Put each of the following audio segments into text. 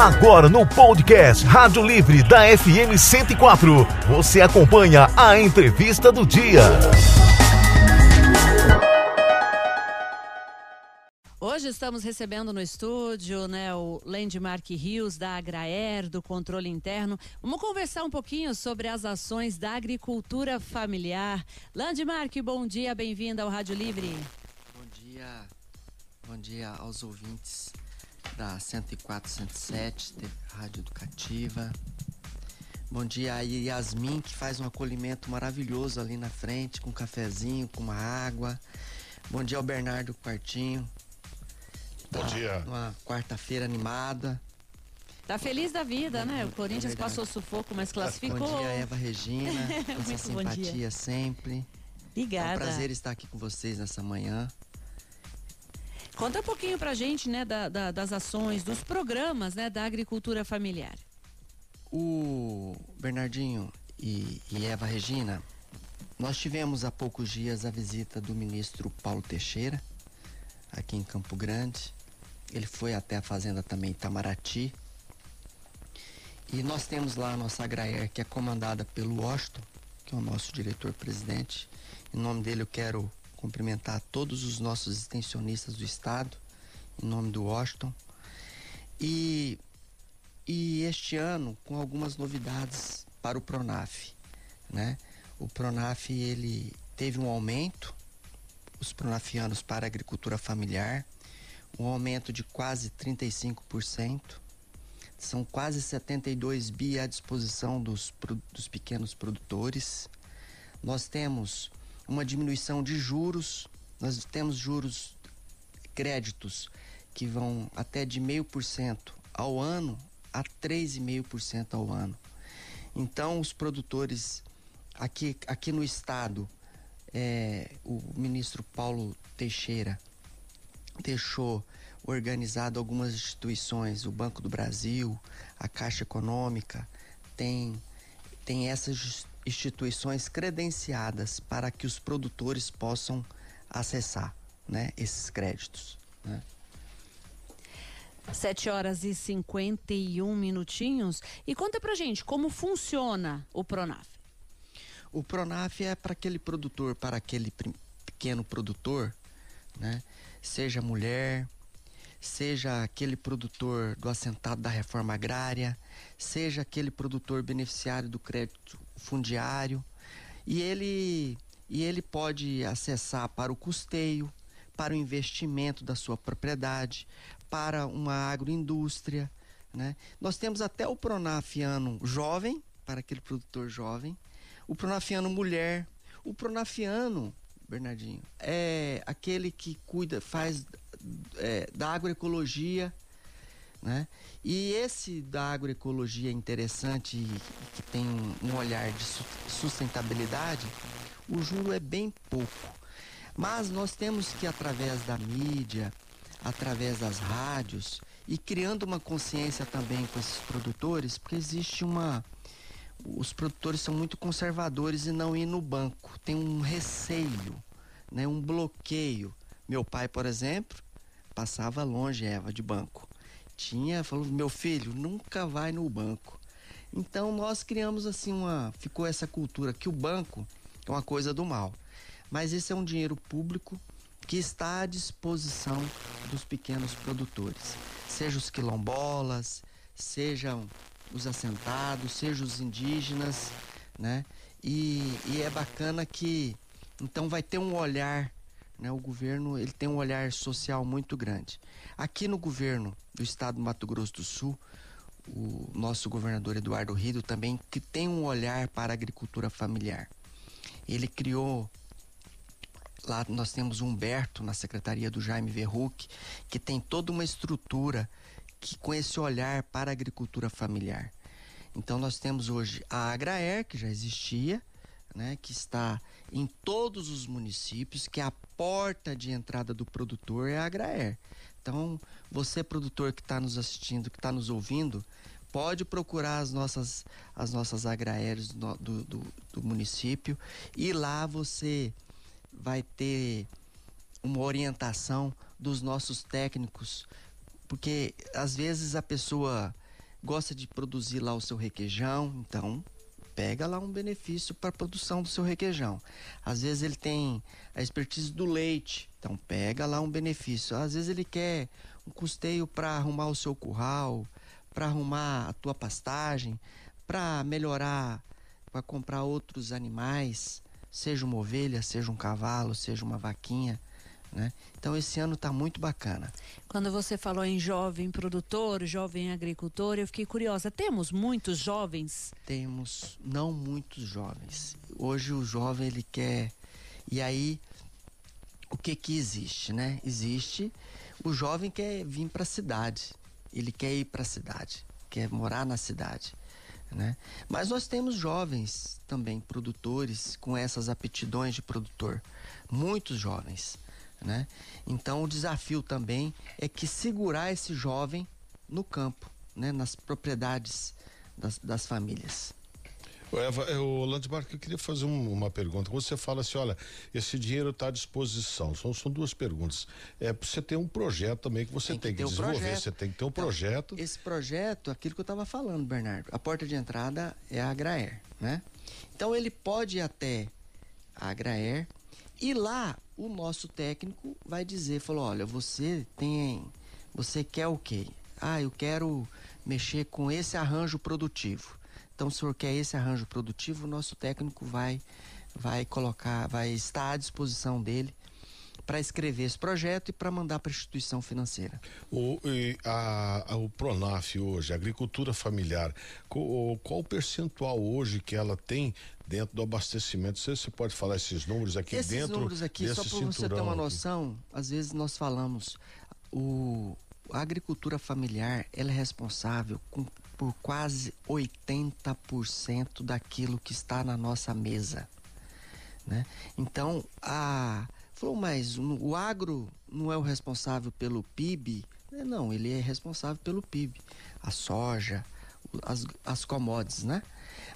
Agora no podcast Rádio Livre da FM 104, você acompanha a entrevista do dia. Hoje estamos recebendo no estúdio né, o Landmark Rios da Agraer, do controle interno. Vamos conversar um pouquinho sobre as ações da agricultura familiar. Landmark, bom dia, bem-vinda ao Rádio Livre. Bom dia, bom dia aos ouvintes da 104, 107, Rádio Educativa. Bom dia a Yasmin, que faz um acolhimento maravilhoso ali na frente, com um cafezinho, com uma água. Bom dia ao Bernardo Quartinho. Bom Tá dia. Uma quarta-feira animada. Tá feliz da vida, né? O Corinthians É passou sufoco, mas classificou. Bom dia, Eva Regina. com essa Muito bom dia. simpatia sempre. É um Obrigada. prazer estar aqui com vocês nessa manhã. Conta um pouquinho pra gente, né, da- da- das ações, dos programas, né, da agricultura familiar. O Bernardinho e, e Eva Regina, nós tivemos há poucos dias a visita do ministro Paulo Teixeira, aqui em Campo Grande. Ele foi até a fazenda também Itamaraty. E nós temos lá a nossa Agraer, que é comandada pelo Washington, que é o nosso diretor-presidente. Em nome dele eu quero cumprimentar todos os nossos extensionistas do estado, em nome do Washington. E e este ano com algumas novidades para o Pronaf, né? O Pronaf ele teve um aumento, os pronafianos para agricultura familiar, um aumento de quase 35%. São quase 72 bi à disposição dos, dos pequenos produtores. Nós temos uma diminuição de juros, nós temos juros créditos que vão até de 0,5% ao ano a 3,5% ao ano. Então, os produtores aqui, aqui no estado, é, o ministro Paulo Teixeira deixou organizado algumas instituições, o Banco do Brasil, a Caixa Econômica, tem, tem essas instituições credenciadas para que os produtores possam acessar né, esses créditos. Né? 7 horas e 51 minutinhos. E conta pra gente como funciona o Pronaf. O Pronaf é para aquele produtor, para aquele pequeno produtor, né? Seja mulher, seja aquele produtor do assentado da reforma agrária, seja aquele produtor beneficiário do crédito fundiário, e ele e ele pode acessar para o custeio, para o investimento da sua propriedade, para uma agroindústria, né? Nós temos até o Pronafiano jovem, para aquele produtor jovem, o Pronafiano mulher, o Pronafiano, Bernardinho, é aquele que cuida, faz é, da agroecologia, né? E esse da agroecologia interessante e que tem um olhar de su- sustentabilidade, o juro é bem pouco. Mas nós temos que, através da mídia, através das rádios e criando uma consciência também com esses produtores, porque existe uma. Os produtores são muito conservadores e não ir no banco. Tem um receio, né? um bloqueio. Meu pai, por exemplo, passava longe, Eva, de banco. Tinha, falou, meu filho, nunca vai no banco. Então nós criamos assim uma. Ficou essa cultura que o banco é uma coisa do mal. Mas esse é um dinheiro público que está à disposição dos pequenos produtores, seja os quilombolas, sejam os assentados, sejam os indígenas, né? E, e é bacana que então vai ter um olhar, né? O governo ele tem um olhar social muito grande. Aqui no governo do estado do Mato Grosso do Sul, o nosso governador Eduardo Rido também que tem um olhar para a agricultura familiar. Ele criou Lá nós temos Humberto na secretaria do Jaime Verruc, que tem toda uma estrutura que com esse olhar para a agricultura familiar. Então nós temos hoje a Agraer, que já existia, né, que está em todos os municípios, que é a porta de entrada do produtor é a Agraer. Então, você produtor que está nos assistindo, que está nos ouvindo, pode procurar as nossas, as nossas agraéreas do, do, do, do município e lá você vai ter uma orientação dos nossos técnicos, porque às vezes a pessoa gosta de produzir lá o seu requeijão, então pega lá um benefício para a produção do seu requeijão. Às vezes ele tem a expertise do leite, então pega lá um benefício. Às vezes ele quer um custeio para arrumar o seu curral, para arrumar a tua pastagem, para melhorar, para comprar outros animais, seja uma ovelha, seja um cavalo, seja uma vaquinha. Né? Então esse ano está muito bacana. Quando você falou em jovem produtor, jovem agricultor, eu fiquei curiosa. Temos muitos jovens? Temos não muitos jovens. Hoje o jovem ele quer e aí o que que existe, né? Existe o jovem quer vir para a cidade. Ele quer ir para a cidade, quer morar na cidade. Né? Mas nós temos jovens também produtores com essas aptidões de produtor, muitos jovens. Né? Então o desafio também é que segurar esse jovem no campo, né? nas propriedades das, das famílias. Eva, é, o Landmark, eu queria fazer um, uma pergunta. Você fala assim, olha, esse dinheiro está à disposição. São, são duas perguntas. É, você tem um projeto também que você tem que, tem que desenvolver, você tem que ter um então, projeto. Esse projeto, aquilo que eu estava falando, Bernardo, a porta de entrada é a Agraer, né? Então ele pode ir até a Agraer e lá o nosso técnico vai dizer, falou, olha, você tem, você quer o quê? Ah, eu quero mexer com esse arranjo produtivo. Então, se o senhor quer esse arranjo produtivo, o nosso técnico vai, vai colocar, vai estar à disposição dele para escrever esse projeto e para mandar para a instituição financeira. O, a, a, o Pronaf hoje, a agricultura familiar, qual, qual o percentual hoje que ela tem dentro do abastecimento. Você, você pode falar esses números aqui esses dentro? Esses números aqui, só para você ter uma noção, aqui. às vezes nós falamos, o, a agricultura familiar ela é responsável com, por quase 80% daquilo que está na nossa mesa. Né? Então, a. Falou, mas o agro não é o responsável pelo PIB? Não, ele é responsável pelo PIB. A soja, as, as commodities, né?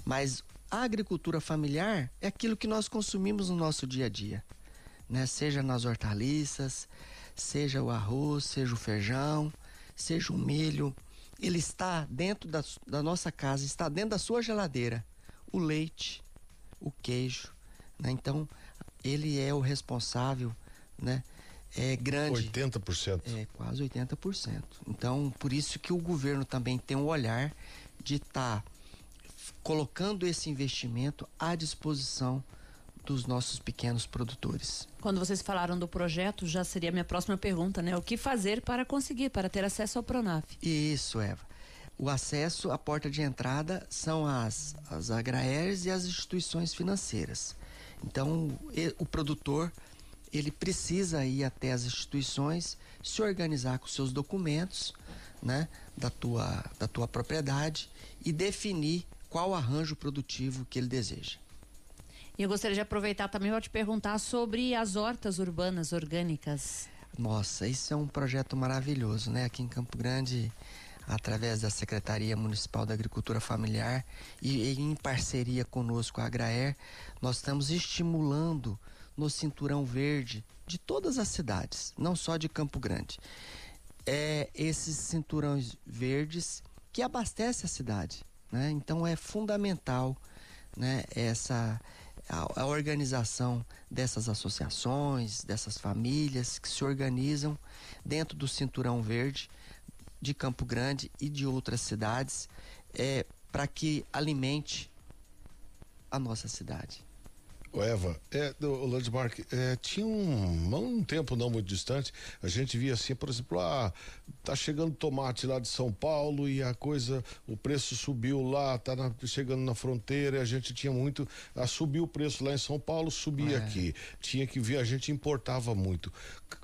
Mas a agricultura familiar é aquilo que nós consumimos no nosso dia a dia, né? Seja nas hortaliças, seja o arroz, seja o feijão, seja o milho, ele está dentro da, da nossa casa, está dentro da sua geladeira. O leite, o queijo, né? Então, ele é o responsável, né? É grande. 80%. É, quase 80%. Então, por isso que o governo também tem um olhar de estar tá colocando esse investimento à disposição dos nossos pequenos produtores. Quando vocês falaram do projeto, já seria a minha próxima pergunta, né? O que fazer para conseguir, para ter acesso ao Pronaf? Isso, Eva. O acesso, a porta de entrada são as, as agraéreas e as instituições financeiras. Então, o produtor ele precisa ir até as instituições, se organizar com seus documentos, né, da tua, da tua propriedade e definir qual arranjo produtivo que ele deseja. E eu gostaria de aproveitar também para te perguntar sobre as hortas urbanas orgânicas. Nossa, isso é um projeto maravilhoso, né? Aqui em Campo Grande, através da Secretaria Municipal da Agricultura Familiar e, e em parceria conosco, a Agraer, nós estamos estimulando no cinturão verde de todas as cidades, não só de Campo Grande. É esses cinturões verdes que abastecem a cidade. Né? Então é fundamental né, essa a, a, organização dessas associações, dessas famílias que se organizam dentro do cinturão verde de Campo Grande e de outras cidades é, para que alimente a nossa cidade. O Eva, é, o Landmark, é, tinha um, um tempo não muito distante, a gente via assim, por exemplo, ah, tá chegando tomate lá de São Paulo e a coisa, o preço subiu lá, tá na, chegando na fronteira, a gente tinha muito, ah, subiu o preço lá em São Paulo, subia é. aqui, tinha que vir, a gente importava muito.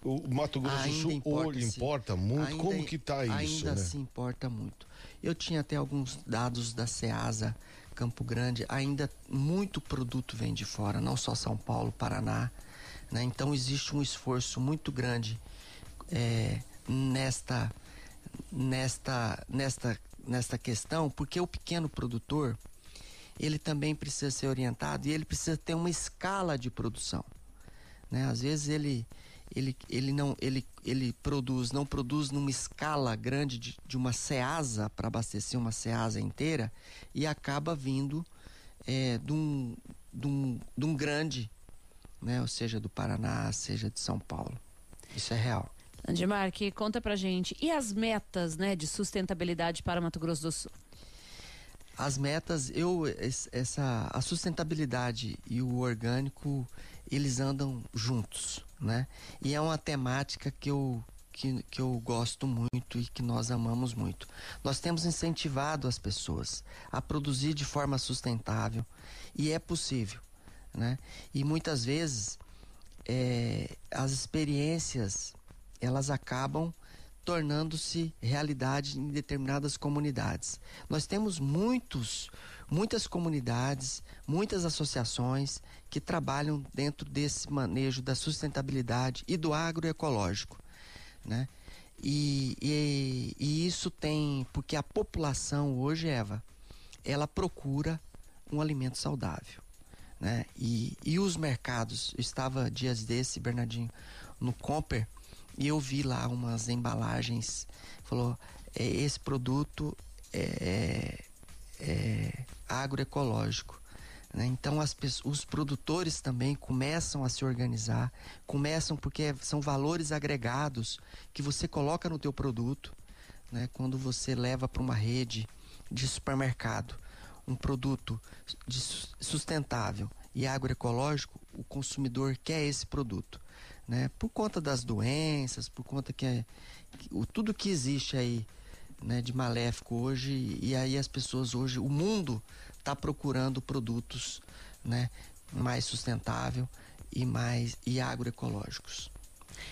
O Mato Grosso do Sul importa, importa muito, ainda, como que tá isso, Ainda né? se importa muito. Eu tinha até alguns dados da Ceasa Campo Grande, ainda muito produto vem de fora, não só São Paulo, Paraná. Né? Então existe um esforço muito grande é, nesta, nesta, nesta, nesta questão, porque o pequeno produtor ele também precisa ser orientado e ele precisa ter uma escala de produção. Né? Às vezes ele, ele, ele não ele, ele produz não produz numa escala grande de, de uma ceasa para abastecer uma ceasa inteira e acaba vindo é, de, um, de, um, de um grande né ou seja do Paraná seja de São Paulo. Isso é real. Andimarque, conta pra gente e as metas né de sustentabilidade para Mato Grosso do Sul? As metas eu essa a sustentabilidade e o orgânico eles andam juntos né? E é uma temática que eu, que, que eu gosto muito e que nós amamos muito. Nós temos incentivado as pessoas a produzir de forma sustentável e é possível, né? E muitas vezes é, as experiências elas acabam tornando-se realidade em determinadas comunidades. Nós temos muitos muitas comunidades, muitas associações que trabalham dentro desse manejo da sustentabilidade e do agroecológico, né? E, e, e isso tem porque a população hoje, Eva, ela procura um alimento saudável, né? E, e os mercados, eu estava dias desse, Bernardinho, no Comper e eu vi lá umas embalagens, falou, é, esse produto é, é, agroecológico. Né? Então as, os produtores também começam a se organizar, começam porque são valores agregados que você coloca no teu produto, né? quando você leva para uma rede de supermercado um produto sustentável e agroecológico, o consumidor quer esse produto. Né? Por conta das doenças, por conta que, é, que o, tudo que existe aí né, de maléfico hoje e aí as pessoas hoje, o mundo está procurando produtos né, mais sustentável e mais e agroecológicos.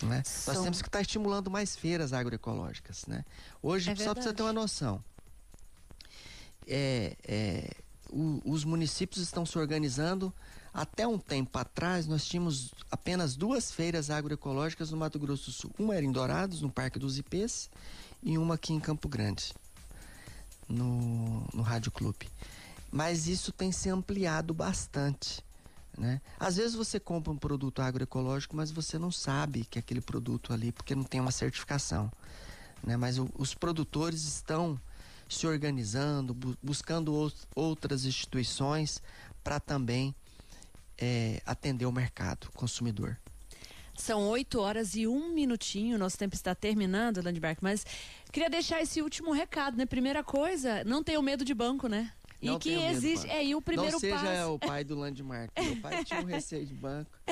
Né? São... Nós temos que estar tá estimulando mais feiras agroecológicas. Né? Hoje, é só para você ter uma noção, é, é, o, os municípios estão se organizando. Até um tempo atrás, nós tínhamos apenas duas feiras agroecológicas no Mato Grosso do Sul. Uma era em Dourados, no Parque dos Ipês, e uma aqui em Campo Grande, no, no Rádio Clube. Mas isso tem se ampliado bastante. Né? Às vezes você compra um produto agroecológico, mas você não sabe que é aquele produto ali, porque não tem uma certificação. Né? Mas o, os produtores estão se organizando, bu buscando outras instituições para também é, atender o mercado consumidor. São 8 horas e um minutinho, nosso tempo está terminando, Landberg, mas queria deixar esse último recado, né? Primeira coisa, não tenha medo de banco, né? Não e que existe. É, e o primeiro Não seja passo... o pai do Landmark. Meu pai tinha um receio de banco.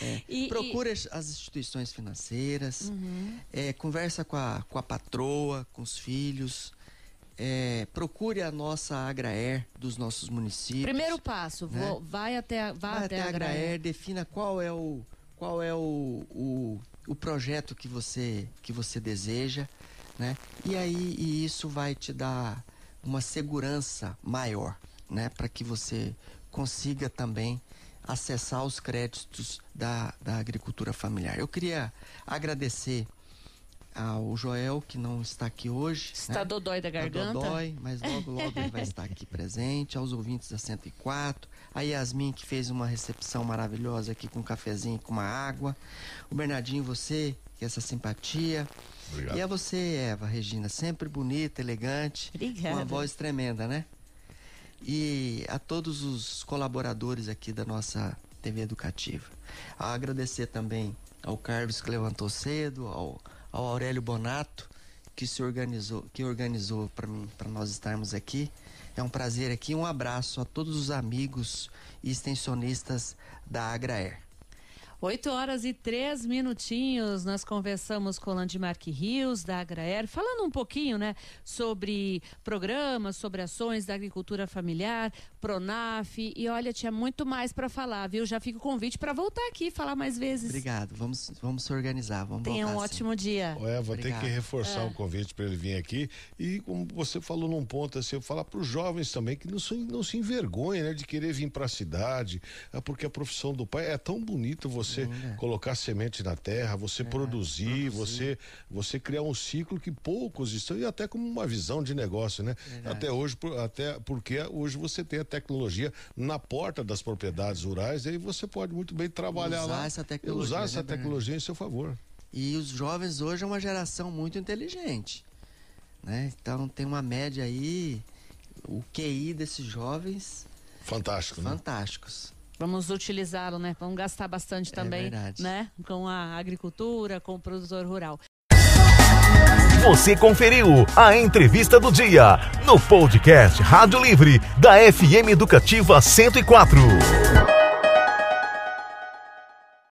É. E, Procura e... as instituições financeiras, uhum. é, conversa com a, com a patroa, com os filhos. É, procure a nossa Agraer dos nossos municípios. Primeiro passo, né? vou, vai até, vai, vai até, até a Agraer, Agraer, defina qual é o, qual é o, o, o projeto que você, que você deseja, né? E aí e isso vai te dar uma segurança maior, né? Para que você consiga também acessar os créditos da, da agricultura familiar. Eu queria agradecer ao Joel, que não está aqui hoje. Está né? dodói da garganta. Está dodói, mas logo, logo ele vai estar aqui presente. Aos ouvintes da 104. A Yasmin, que fez uma recepção maravilhosa aqui com um cafezinho e com uma água. O Bernardinho, você, que é essa simpatia. Obrigado. E a você, Eva, Regina, sempre bonita, elegante. Obrigada. Com uma voz tremenda, né? E a todos os colaboradores aqui da nossa TV Educativa. A agradecer também ao Carlos que levantou cedo, ao ao Aurélio Bonato, que se organizou, que organizou para nós estarmos aqui. É um prazer aqui. Um abraço a todos os amigos e extensionistas da Agraer. 8 horas e três minutinhos, nós conversamos com o Landmark Rios, da Agraer, falando um pouquinho, né, sobre programas, sobre ações da agricultura familiar, Pronaf, e olha, tinha muito mais para falar, viu? Já fica o convite para voltar aqui falar mais vezes. Obrigado, vamos, vamos se organizar, vamos Tenha um ótimo assim. dia. O Eva, tem que reforçar é. o convite para ele vir aqui e como você falou num ponto assim, eu falar para os jovens também que não se, não se envergonhem, né, de querer vir para a cidade, é porque a profissão do pai é tão bonita você você Ainda. colocar semente na terra, você produzir, você você criar um ciclo que poucos estão e até como uma visão de negócio, né? Até hoje, até porque hoje você tem a tecnologia na porta das propriedades rurais, e aí você pode muito bem trabalhar Usar lá essa tecnologia, usar né, essa Bernardo? tecnologia em seu favor. E os jovens hoje é uma geração muito inteligente. Né? Então tem uma média aí, o QI desses jovens, Fantástico, né? fantásticos. Vamos utilizá-lo, né? Vamos gastar bastante também, verdade. né? Com a agricultura, com o produtor rural. Você conferiu a entrevista do dia no podcast Rádio Livre da FM Educativa 104.